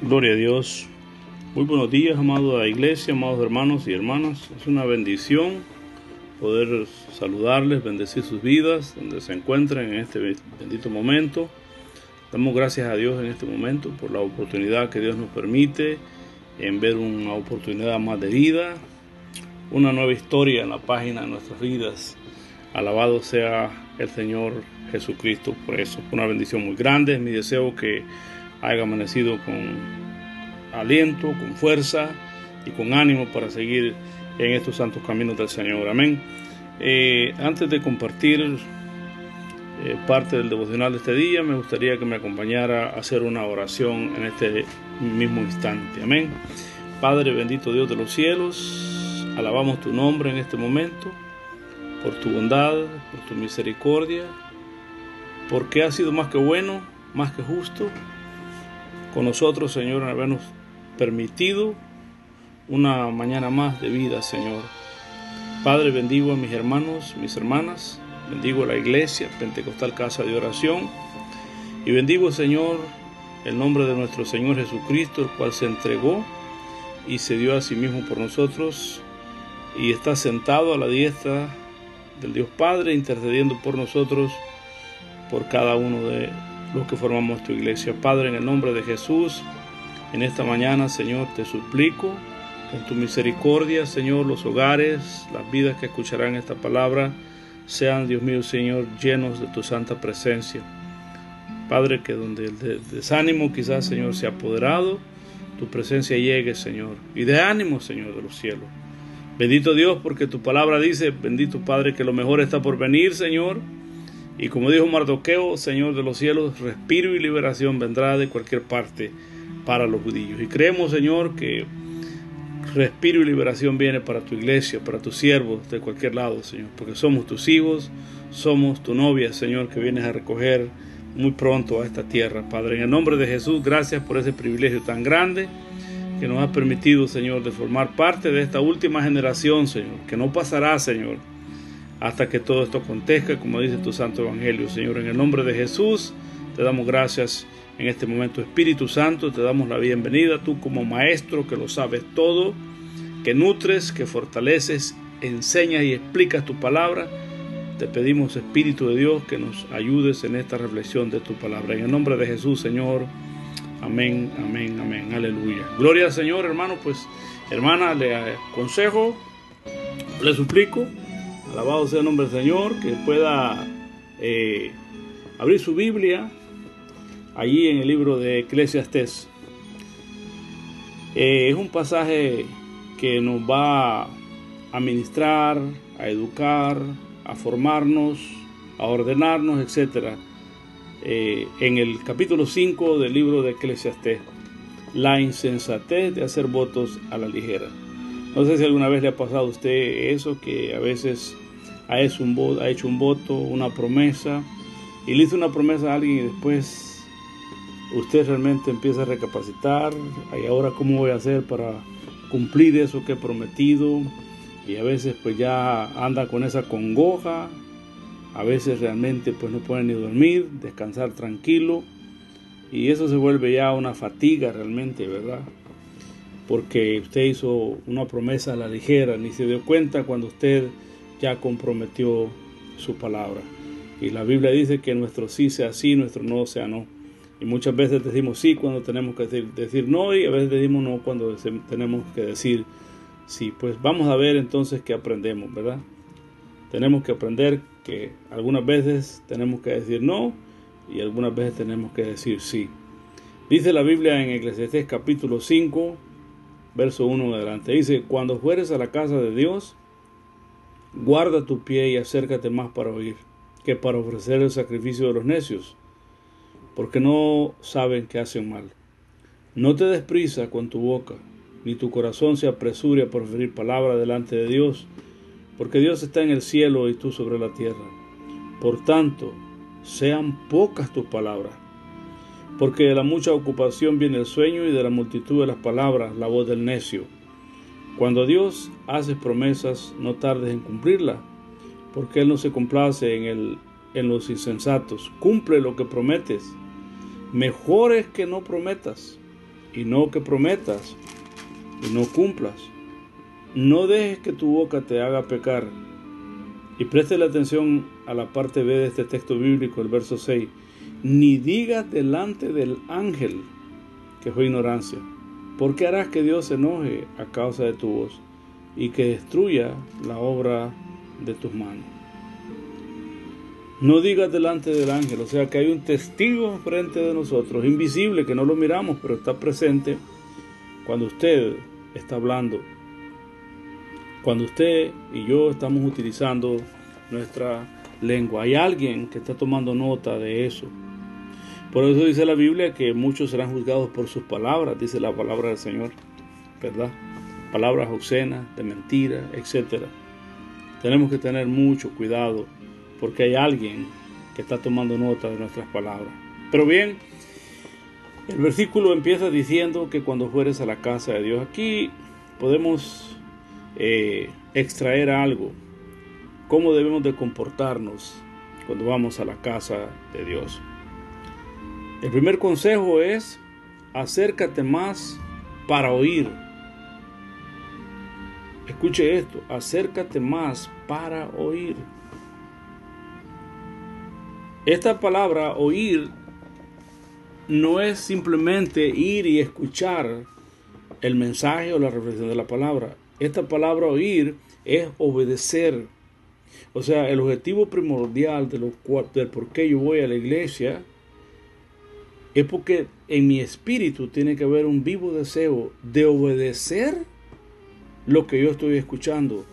Gloria a Dios. Muy buenos días, amada iglesia, amados hermanos y hermanas. Es una bendición poder saludarles, bendecir sus vidas, donde se encuentran en este bendito momento. Damos gracias a Dios en este momento por la oportunidad que Dios nos permite en ver una oportunidad más de vida, una nueva historia en la página de nuestras vidas. Alabado sea el Señor Jesucristo por eso. Una bendición muy grande. Es mi deseo que haya amanecido con aliento, con fuerza y con ánimo para seguir en estos santos caminos del Señor. Amén. Eh, antes de compartir eh, parte del devocional de este día, me gustaría que me acompañara a hacer una oración en este mismo instante. Amén. Padre bendito Dios de los cielos, alabamos tu nombre en este momento, por tu bondad, por tu misericordia, porque has sido más que bueno, más que justo con nosotros, Señor, en habernos permitido una mañana más de vida, Señor. Padre, bendigo a mis hermanos, mis hermanas, bendigo a la iglesia, Pentecostal Casa de Oración, y bendigo, Señor, el nombre de nuestro Señor Jesucristo, el cual se entregó y se dio a sí mismo por nosotros, y está sentado a la diestra del Dios Padre, intercediendo por nosotros, por cada uno de los que formamos tu iglesia. Padre, en el nombre de Jesús, en esta mañana, Señor, te suplico en tu misericordia, Señor, los hogares, las vidas que escucharán esta palabra, sean, Dios mío, Señor, llenos de tu santa presencia. Padre, que donde el desánimo quizás, Señor, se ha apoderado, tu presencia llegue, Señor, y de ánimo, Señor, de los cielos. Bendito Dios, porque tu palabra dice, bendito Padre, que lo mejor está por venir, Señor. Y como dijo Mardoqueo, Señor de los cielos, respiro y liberación vendrá de cualquier parte para los judíos. Y creemos, Señor, que respiro y liberación viene para tu iglesia, para tus siervos de cualquier lado, Señor, porque somos tus hijos, somos tu novia, Señor, que vienes a recoger muy pronto a esta tierra, Padre. En el nombre de Jesús, gracias por ese privilegio tan grande que nos ha permitido, Señor, de formar parte de esta última generación, Señor, que no pasará, Señor hasta que todo esto acontezca, como dice tu Santo Evangelio. Señor, en el nombre de Jesús, te damos gracias en este momento. Espíritu Santo, te damos la bienvenida, tú como maestro que lo sabes todo, que nutres, que fortaleces, enseñas y explicas tu palabra. Te pedimos, Espíritu de Dios, que nos ayudes en esta reflexión de tu palabra. En el nombre de Jesús, Señor. Amén, amén, amén. Aleluya. Gloria al Señor, hermano. Pues, hermana, le aconsejo, le suplico Alabado sea el nombre del Señor, que pueda eh, abrir su Biblia allí en el libro de Eclesiastes. Eh, es un pasaje que nos va a ministrar, a educar, a formarnos, a ordenarnos, etc. Eh, en el capítulo 5 del libro de Eclesiastés, la insensatez de hacer votos a la ligera. No sé si alguna vez le ha pasado a usted eso, que a veces ha hecho un voto, ha hecho un voto una promesa, y le hizo una promesa a alguien y después usted realmente empieza a recapacitar, y ahora cómo voy a hacer para cumplir eso que he prometido, y a veces pues ya anda con esa congoja, a veces realmente pues no puede ni dormir, descansar tranquilo, y eso se vuelve ya una fatiga realmente, ¿verdad? Porque usted hizo una promesa a la ligera, ni se dio cuenta cuando usted ya comprometió su palabra. Y la Biblia dice que nuestro sí sea sí, nuestro no sea no. Y muchas veces decimos sí cuando tenemos que decir, no y a veces decimos no cuando tenemos que decir sí. Pues vamos a ver entonces qué aprendemos, ¿verdad? Tenemos que aprender que algunas veces tenemos que decir no y algunas veces tenemos que decir sí. Dice la Biblia en Eclesiastés capítulo 5, verso 1 adelante. Dice, cuando fueres a la casa de Dios, Guarda tu pie y acércate más para oír que para ofrecer el sacrificio de los necios, porque no saben que hacen mal. No te des prisa con tu boca, ni tu corazón se apresure a proferir palabra delante de Dios, porque Dios está en el cielo y tú sobre la tierra. Por tanto, sean pocas tus palabras, porque de la mucha ocupación viene el sueño y de la multitud de las palabras la voz del necio. Cuando Dios hace promesas, no tardes en cumplirla, porque Él no se complace en, el, en los insensatos. Cumple lo que prometes. Mejor es que no prometas y no que prometas y no cumplas. No dejes que tu boca te haga pecar. Y preste la atención a la parte B de este texto bíblico, el verso 6. Ni digas delante del ángel que fue ignorancia, porque harás que Dios se enoje a causa de tu voz y que destruya la obra de tus manos. No digas delante del ángel, o sea que hay un testigo frente de nosotros, invisible, que no lo miramos, pero está presente cuando usted está hablando. Cuando usted y yo estamos utilizando nuestra lengua. Hay alguien que está tomando nota de eso. Por eso dice la Biblia que muchos serán juzgados por sus palabras, dice la palabra del Señor, ¿verdad? Palabras obscenas, de mentira, etc. Tenemos que tener mucho cuidado porque hay alguien que está tomando nota de nuestras palabras. Pero bien, el versículo empieza diciendo que cuando fueres a la casa de Dios, aquí podemos eh, extraer algo, cómo debemos de comportarnos cuando vamos a la casa de Dios. El primer consejo es acércate más para oír. Escuche esto, acércate más para oír. Esta palabra oír no es simplemente ir y escuchar el mensaje o la reflexión de la palabra. Esta palabra oír es obedecer. O sea, el objetivo primordial de lo del por qué yo voy a la iglesia es porque en mi espíritu tiene que haber un vivo deseo de obedecer lo que yo estoy escuchando,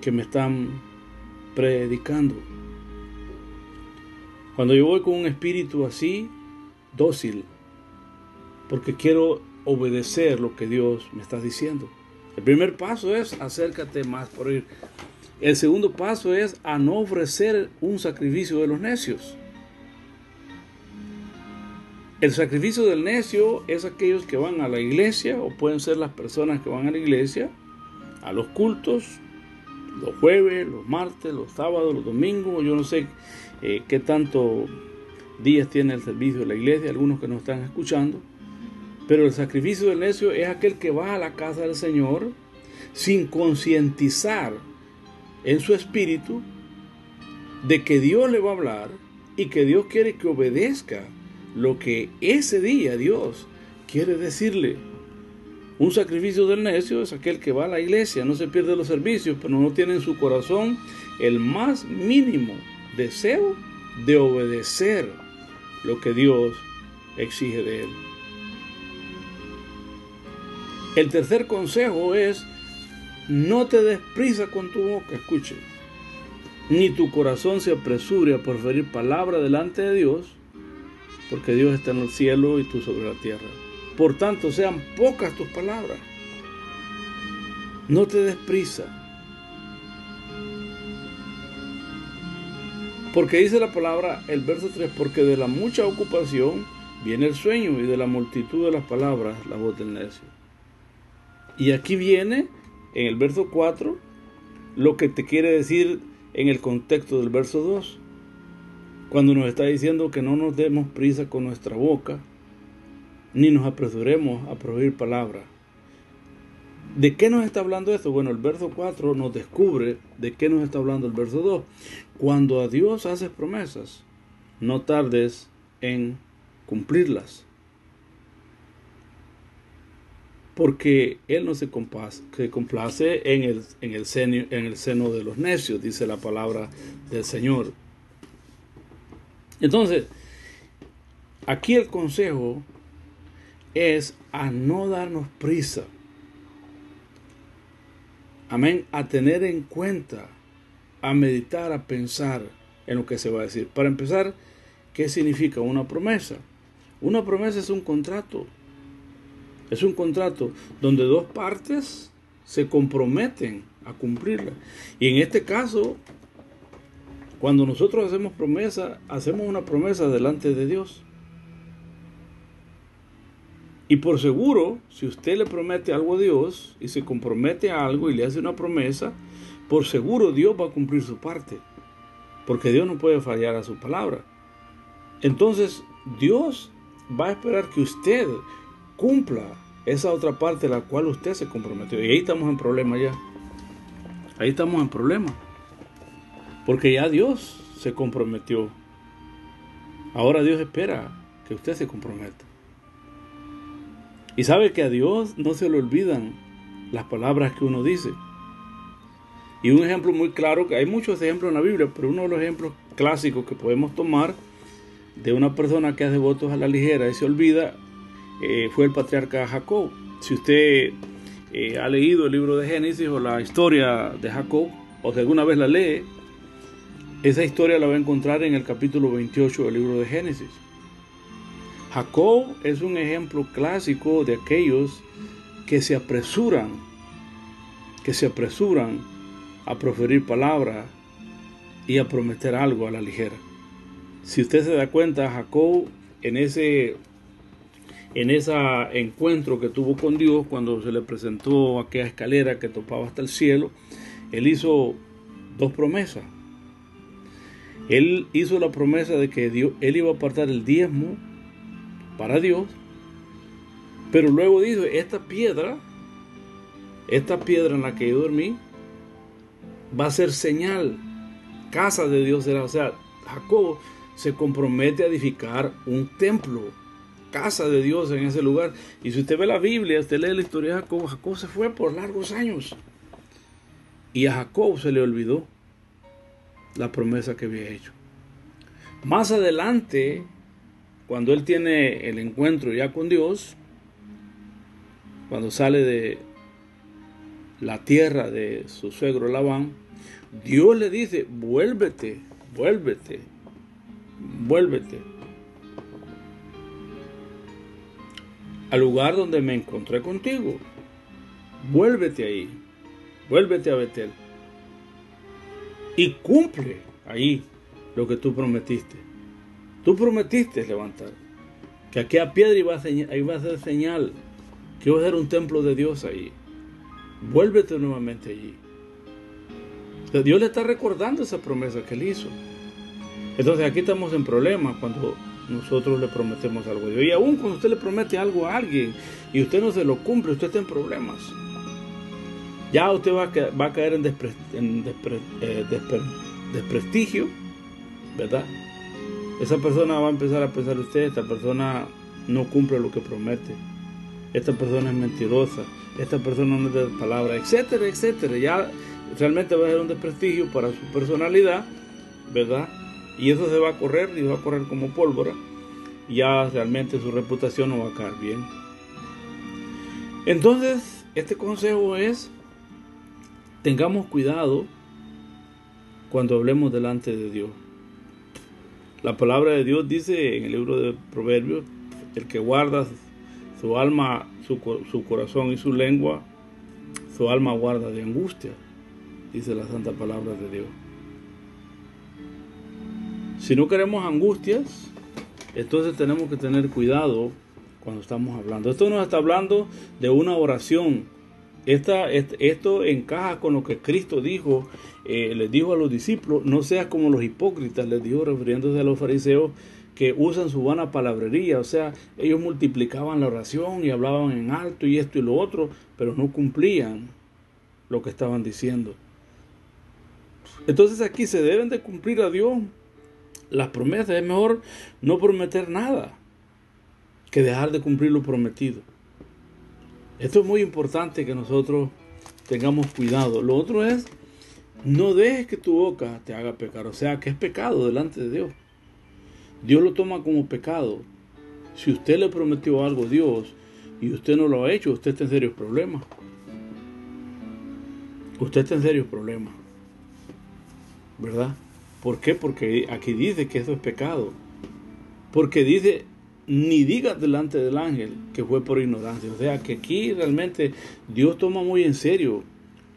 que me están predicando. Cuando yo voy con un espíritu así, dócil, porque quiero obedecer lo que Dios me está diciendo. El primer paso es acércate más por ir. El segundo paso es a no ofrecer un sacrificio de los necios. El sacrificio del necio es aquellos que van a la iglesia o pueden ser las personas que van a la iglesia, a los cultos, los jueves, los martes, los sábados, los domingos, yo no sé eh, qué tanto días tiene el servicio de la iglesia, algunos que nos están escuchando, pero el sacrificio del necio es aquel que va a la casa del Señor sin concientizar en su espíritu de que Dios le va a hablar y que Dios quiere que obedezca lo que ese día Dios quiere decirle. Un sacrificio del necio es aquel que va a la iglesia, no se pierde los servicios, pero no tiene en su corazón el más mínimo deseo de obedecer lo que Dios exige de él. El tercer consejo es, no te des prisa con tu boca, escuche, ni tu corazón se apresure a proferir palabra delante de Dios, porque Dios está en el cielo y tú sobre la tierra. Por tanto, sean pocas tus palabras. No te des prisa. Porque dice la palabra, el verso 3, porque de la mucha ocupación viene el sueño y de la multitud de las palabras la voz del necio. Y aquí viene, en el verso 4, lo que te quiere decir en el contexto del verso 2. Cuando nos está diciendo que no nos demos prisa con nuestra boca, ni nos apresuremos a prohibir palabras. ¿De qué nos está hablando esto? Bueno, el verso 4 nos descubre de qué nos está hablando el verso 2. Cuando a Dios haces promesas, no tardes en cumplirlas. Porque Él no se, complace en el seno de los necios, dice la palabra del Señor. Entonces, aquí el consejo es a no darnos prisa. Amén. A tener en cuenta, a meditar, a pensar en lo que se va a decir. Para empezar, ¿qué significa una promesa? Una promesa es un contrato. Es un contrato donde dos partes se comprometen a cumplirla. Y en este caso, cuando nosotros hacemos promesa, hacemos una promesa delante de Dios. Y por seguro, si usted le promete algo a Dios y se compromete a algo y le hace una promesa, por seguro Dios va a cumplir su parte. Porque Dios no puede fallar a su palabra. Entonces, Dios va a esperar que usted cumpla esa otra parte a la cual usted se comprometió. Y ahí estamos en problema ya. Ahí estamos en problema. Porque ya Dios se comprometió. Ahora Dios espera que usted se comprometa. Y sabe que a Dios no se le olvidan las palabras que uno dice. Y un ejemplo muy claro, que hay muchos ejemplos en la Biblia, pero uno de los ejemplos clásicos que podemos tomar de una persona que hace votos a la ligera y se olvida eh, fue el patriarca Jacob. Si usted eh, ha leído el libro de Génesis o la historia de Jacob, o si alguna vez la lee, esa historia la va a encontrar en el capítulo 28 del libro de Génesis. Jacob es un ejemplo clásico de aquellos que se apresuran, que se apresuran a proferir palabras y a prometer algo a la ligera. Si usted se da cuenta, Jacob en ese en ese encuentro que tuvo con Dios cuando se le presentó aquella escalera que topaba hasta el cielo, él hizo dos promesas. Él hizo la promesa de que Dios, él iba a apartar el diezmo para Dios, pero luego dijo, esta piedra, esta piedra en la que yo dormí, va a ser señal, casa de Dios será. O sea, Jacob se compromete a edificar un templo, casa de Dios en ese lugar. Y si usted ve la Biblia, usted lee la historia de Jacob, Jacob se fue por largos años. Y a Jacob se le olvidó la promesa que había hecho. Más adelante, cuando él tiene el encuentro ya con Dios, cuando sale de la tierra de su suegro Labán, Dios le dice, vuélvete, vuélvete, vuélvete al lugar donde me encontré contigo. Vuélvete ahí, vuélvete a Betel y cumple ahí lo que tú prometiste. Tú prometiste levantar que aquella piedra iba a, iba a ser señal, que iba a ser un templo de Dios ahí. Vuélvete nuevamente allí. Dios le está recordando esa promesa que él hizo. Entonces aquí estamos en problemas cuando nosotros le prometemos algo a Dios. Y aún cuando usted le promete algo a alguien y usted no se lo cumple, usted está en problemas ya usted va a, caer en, eh, desprestigio, ¿verdad? Esa persona va a empezar a pensar usted, esta persona no cumple lo que promete, esta persona es mentirosa, esta persona no es palabra, etcétera, etcétera. Ya realmente va a ser un desprestigio para su personalidad, ¿verdad? Y eso se va a correr y va a correr como pólvora. Ya realmente su reputación no va a caer bien. Entonces, este consejo es Tengamos cuidado cuando hablemos delante de Dios. La palabra de Dios dice en el libro de Proverbios, el que guarda su alma, su, corazón y su lengua, su alma guarda de angustia, dice la santa palabra de Dios. Si no queremos angustias, entonces tenemos que tener cuidado cuando estamos hablando. Esto nos está hablando de una oración esto encaja con lo que Cristo dijo, eh, les dijo a los discípulos, no seas como los hipócritas, les dijo refiriéndose a los fariseos que usan su vana palabrería, o sea, ellos multiplicaban la oración y hablaban en alto y esto y lo otro, pero no cumplían lo que estaban diciendo. Entonces aquí se deben de cumplir a Dios las promesas, es mejor no prometer nada que dejar de cumplir lo prometido. Esto es muy importante que nosotros tengamos cuidado. Lo otro es, no dejes que tu boca te haga pecar. O sea, que es pecado delante de Dios. Dios lo toma como pecado. Si usted le prometió algo a Dios y usted no lo ha hecho, usted está en serios problemas. Usted está en serios problemas. ¿Verdad? ¿Por qué? Porque aquí dice que eso es pecado. Porque dice, ni digas delante del ángel que fue por ignorancia. O sea que aquí realmente Dios toma muy en serio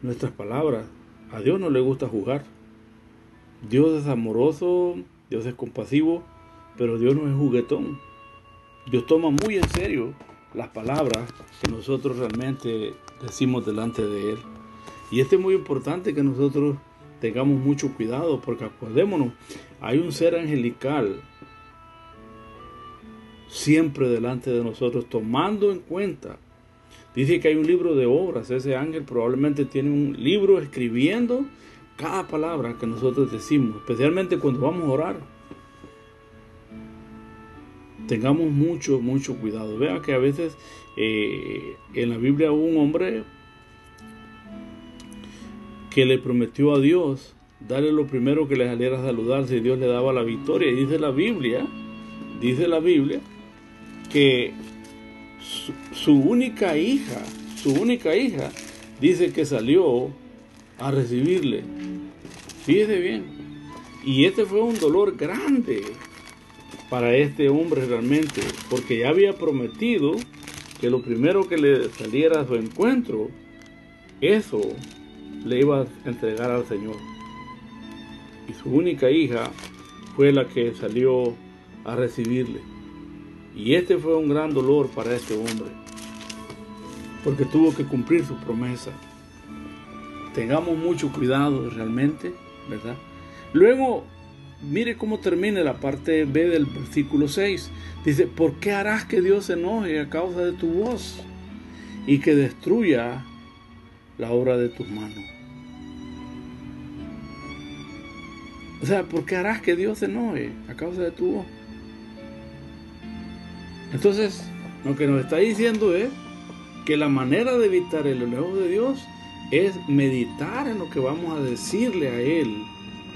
nuestras palabras. A Dios no le gusta jugar. Dios es amoroso, Dios es compasivo, pero Dios no es juguetón. Dios toma muy en serio las palabras que nosotros realmente decimos delante de Él. Y esto es muy importante que nosotros tengamos mucho cuidado, porque acordémonos, hay un ser angelical siempre delante de nosotros, tomando en cuenta. Dice que hay un libro de obras, ese ángel probablemente tiene un libro escribiendo cada palabra que nosotros decimos, especialmente cuando vamos a orar. Tengamos mucho, mucho cuidado. Vea que a veces eh, en la Biblia hubo un hombre que le prometió a Dios darle lo primero que le saliera a saludarse y Dios le daba la victoria. Y dice la Biblia, dice la Biblia, que su, única hija, su única hija, dice que salió a recibirle. Fíjese bien. Y este fue un dolor grande para este hombre realmente, porque ya había prometido que lo primero que le saliera a su encuentro, eso le iba a entregar al Señor. Y su única hija fue la que salió a recibirle. Y este fue un gran dolor para este hombre, porque tuvo que cumplir su promesa. Tengamos mucho cuidado realmente, ¿verdad? Luego, mire cómo termina la parte B del versículo 6. Dice, ¿por qué harás que Dios se enoje a causa de tu voz y que destruya la obra de tus manos? O sea, ¿por qué harás que Dios se enoje a causa de tu voz? Entonces, lo que nos está diciendo es que la manera de evitar el enojo de Dios es meditar en lo que vamos a decirle a Él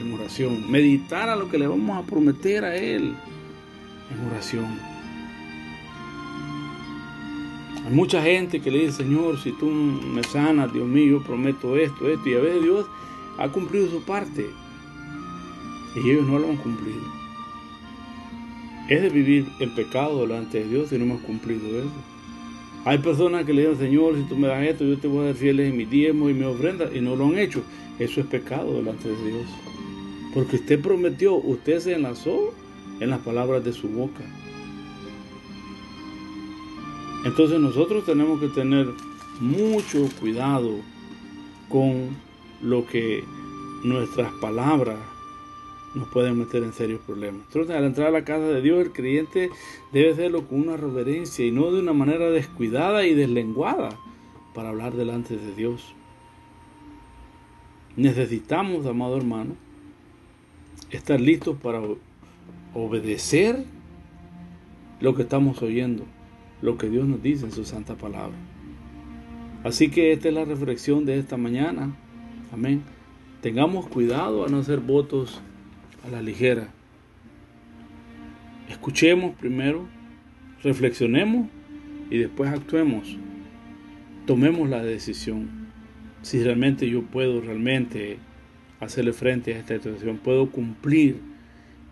en oración, meditar a lo que le vamos a prometer a Él en oración. Hay mucha gente que le dice, Señor, si tú me sanas, Dios mío, yo prometo esto, esto, y a veces Dios ha cumplido su parte y ellos no lo han cumplido. Es de vivir en pecado delante de Dios si no hemos cumplido eso. Hay personas que le dicen, Señor, si tú me das esto, yo te voy a dar fieles en mi diezmo y mi ofrenda, y no lo han hecho. Eso es pecado delante de Dios. Porque usted prometió, usted se enlazó en las palabras de su boca. Entonces nosotros tenemos que tener mucho cuidado con lo que nuestras palabras nos pueden meter en serios problemas. Entonces, al entrar a la casa de Dios, el creyente debe hacerlo con una reverencia y no de una manera descuidada y deslenguada para hablar delante de Dios. Necesitamos, amado hermano, estar listos para obedecer lo que estamos oyendo, lo que Dios nos dice en su santa palabra. Así que esta es la reflexión de esta mañana. Amén. Tengamos cuidado a no hacer votos a la ligera. Escuchemos primero, reflexionemos y después actuemos. Tomemos la decisión. Si realmente yo puedo realmente hacerle frente a esta situación, puedo cumplir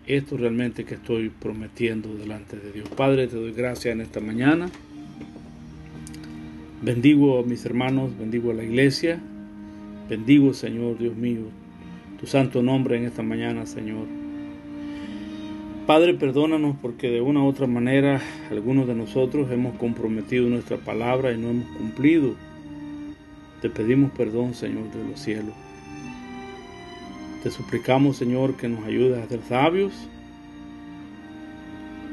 esto realmente que estoy prometiendo delante de Dios. Padre, te doy gracias en esta mañana. Bendigo a mis hermanos, bendigo a la iglesia. Bendigo, Señor Dios mío, tu santo nombre en esta mañana, Señor. Padre, perdónanos porque de una u otra manera algunos de nosotros hemos comprometido nuestra palabra y no hemos cumplido. Te pedimos perdón, Señor de los cielos. Te suplicamos, Señor, que nos ayudes a ser sabios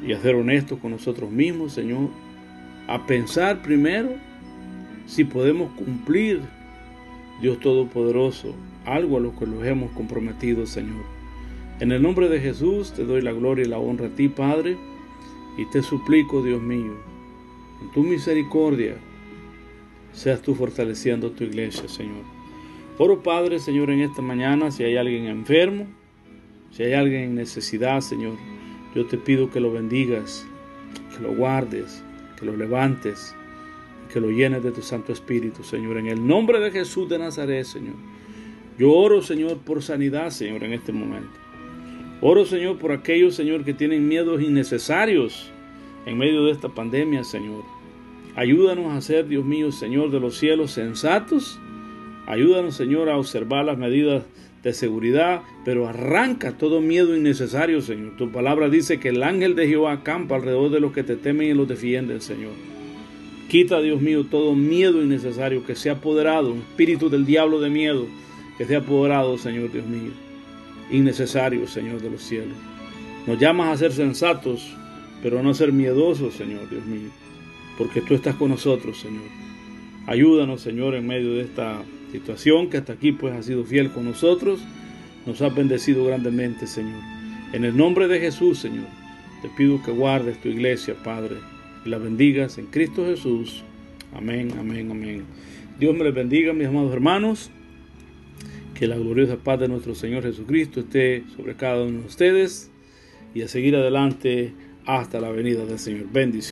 y a ser honestos con nosotros mismos, Señor. A pensar primero si podemos cumplir, Dios Todopoderoso, algo a lo que nos hemos comprometido, Señor. En el nombre de Jesús te doy la gloria y la honra a ti, Padre, y te suplico, Dios mío, en tu misericordia, seas tú fortaleciendo tu iglesia, Señor. Oro, Padre, Señor, en esta mañana, si hay alguien enfermo, si hay alguien en necesidad, Señor, yo te pido que lo bendigas, que lo guardes, que lo levantes, que lo llenes de tu Santo Espíritu, Señor, en el nombre de Jesús de Nazaret, Señor. Yo oro, Señor, por sanidad, Señor, en este momento. Oro, Señor, por aquellos, Señor, que tienen miedos innecesarios en medio de esta pandemia, Señor. Ayúdanos a ser, Dios mío, Señor de los cielos, sensatos. Ayúdanos, Señor, a observar las medidas de seguridad, pero arranca todo miedo innecesario, Señor. Tu palabra dice que el ángel de Jehová acampa alrededor de los que te temen y los defienden, Señor. Quita, Dios mío, todo miedo innecesario que se ha apoderado, un espíritu del diablo de miedo que se ha apoderado, Señor Dios mío, innecesario, Señor de los cielos. Nos llamas a ser sensatos, pero no ser miedosos, Señor, Dios mío, porque tú estás con nosotros, Señor. Ayúdanos, Señor, en medio de esta situación que hasta aquí pues ha sido fiel con nosotros, nos ha bendecido grandemente, Señor. En el nombre de Jesús, Señor, te pido que guardes tu iglesia, Padre, y la bendigas en Cristo Jesús. Amén, amén, amén. Dios me les bendiga, mis amados hermanos. Que la gloriosa paz de nuestro Señor Jesucristo esté sobre cada uno de ustedes y a seguir adelante hasta la venida del Señor. Bendición.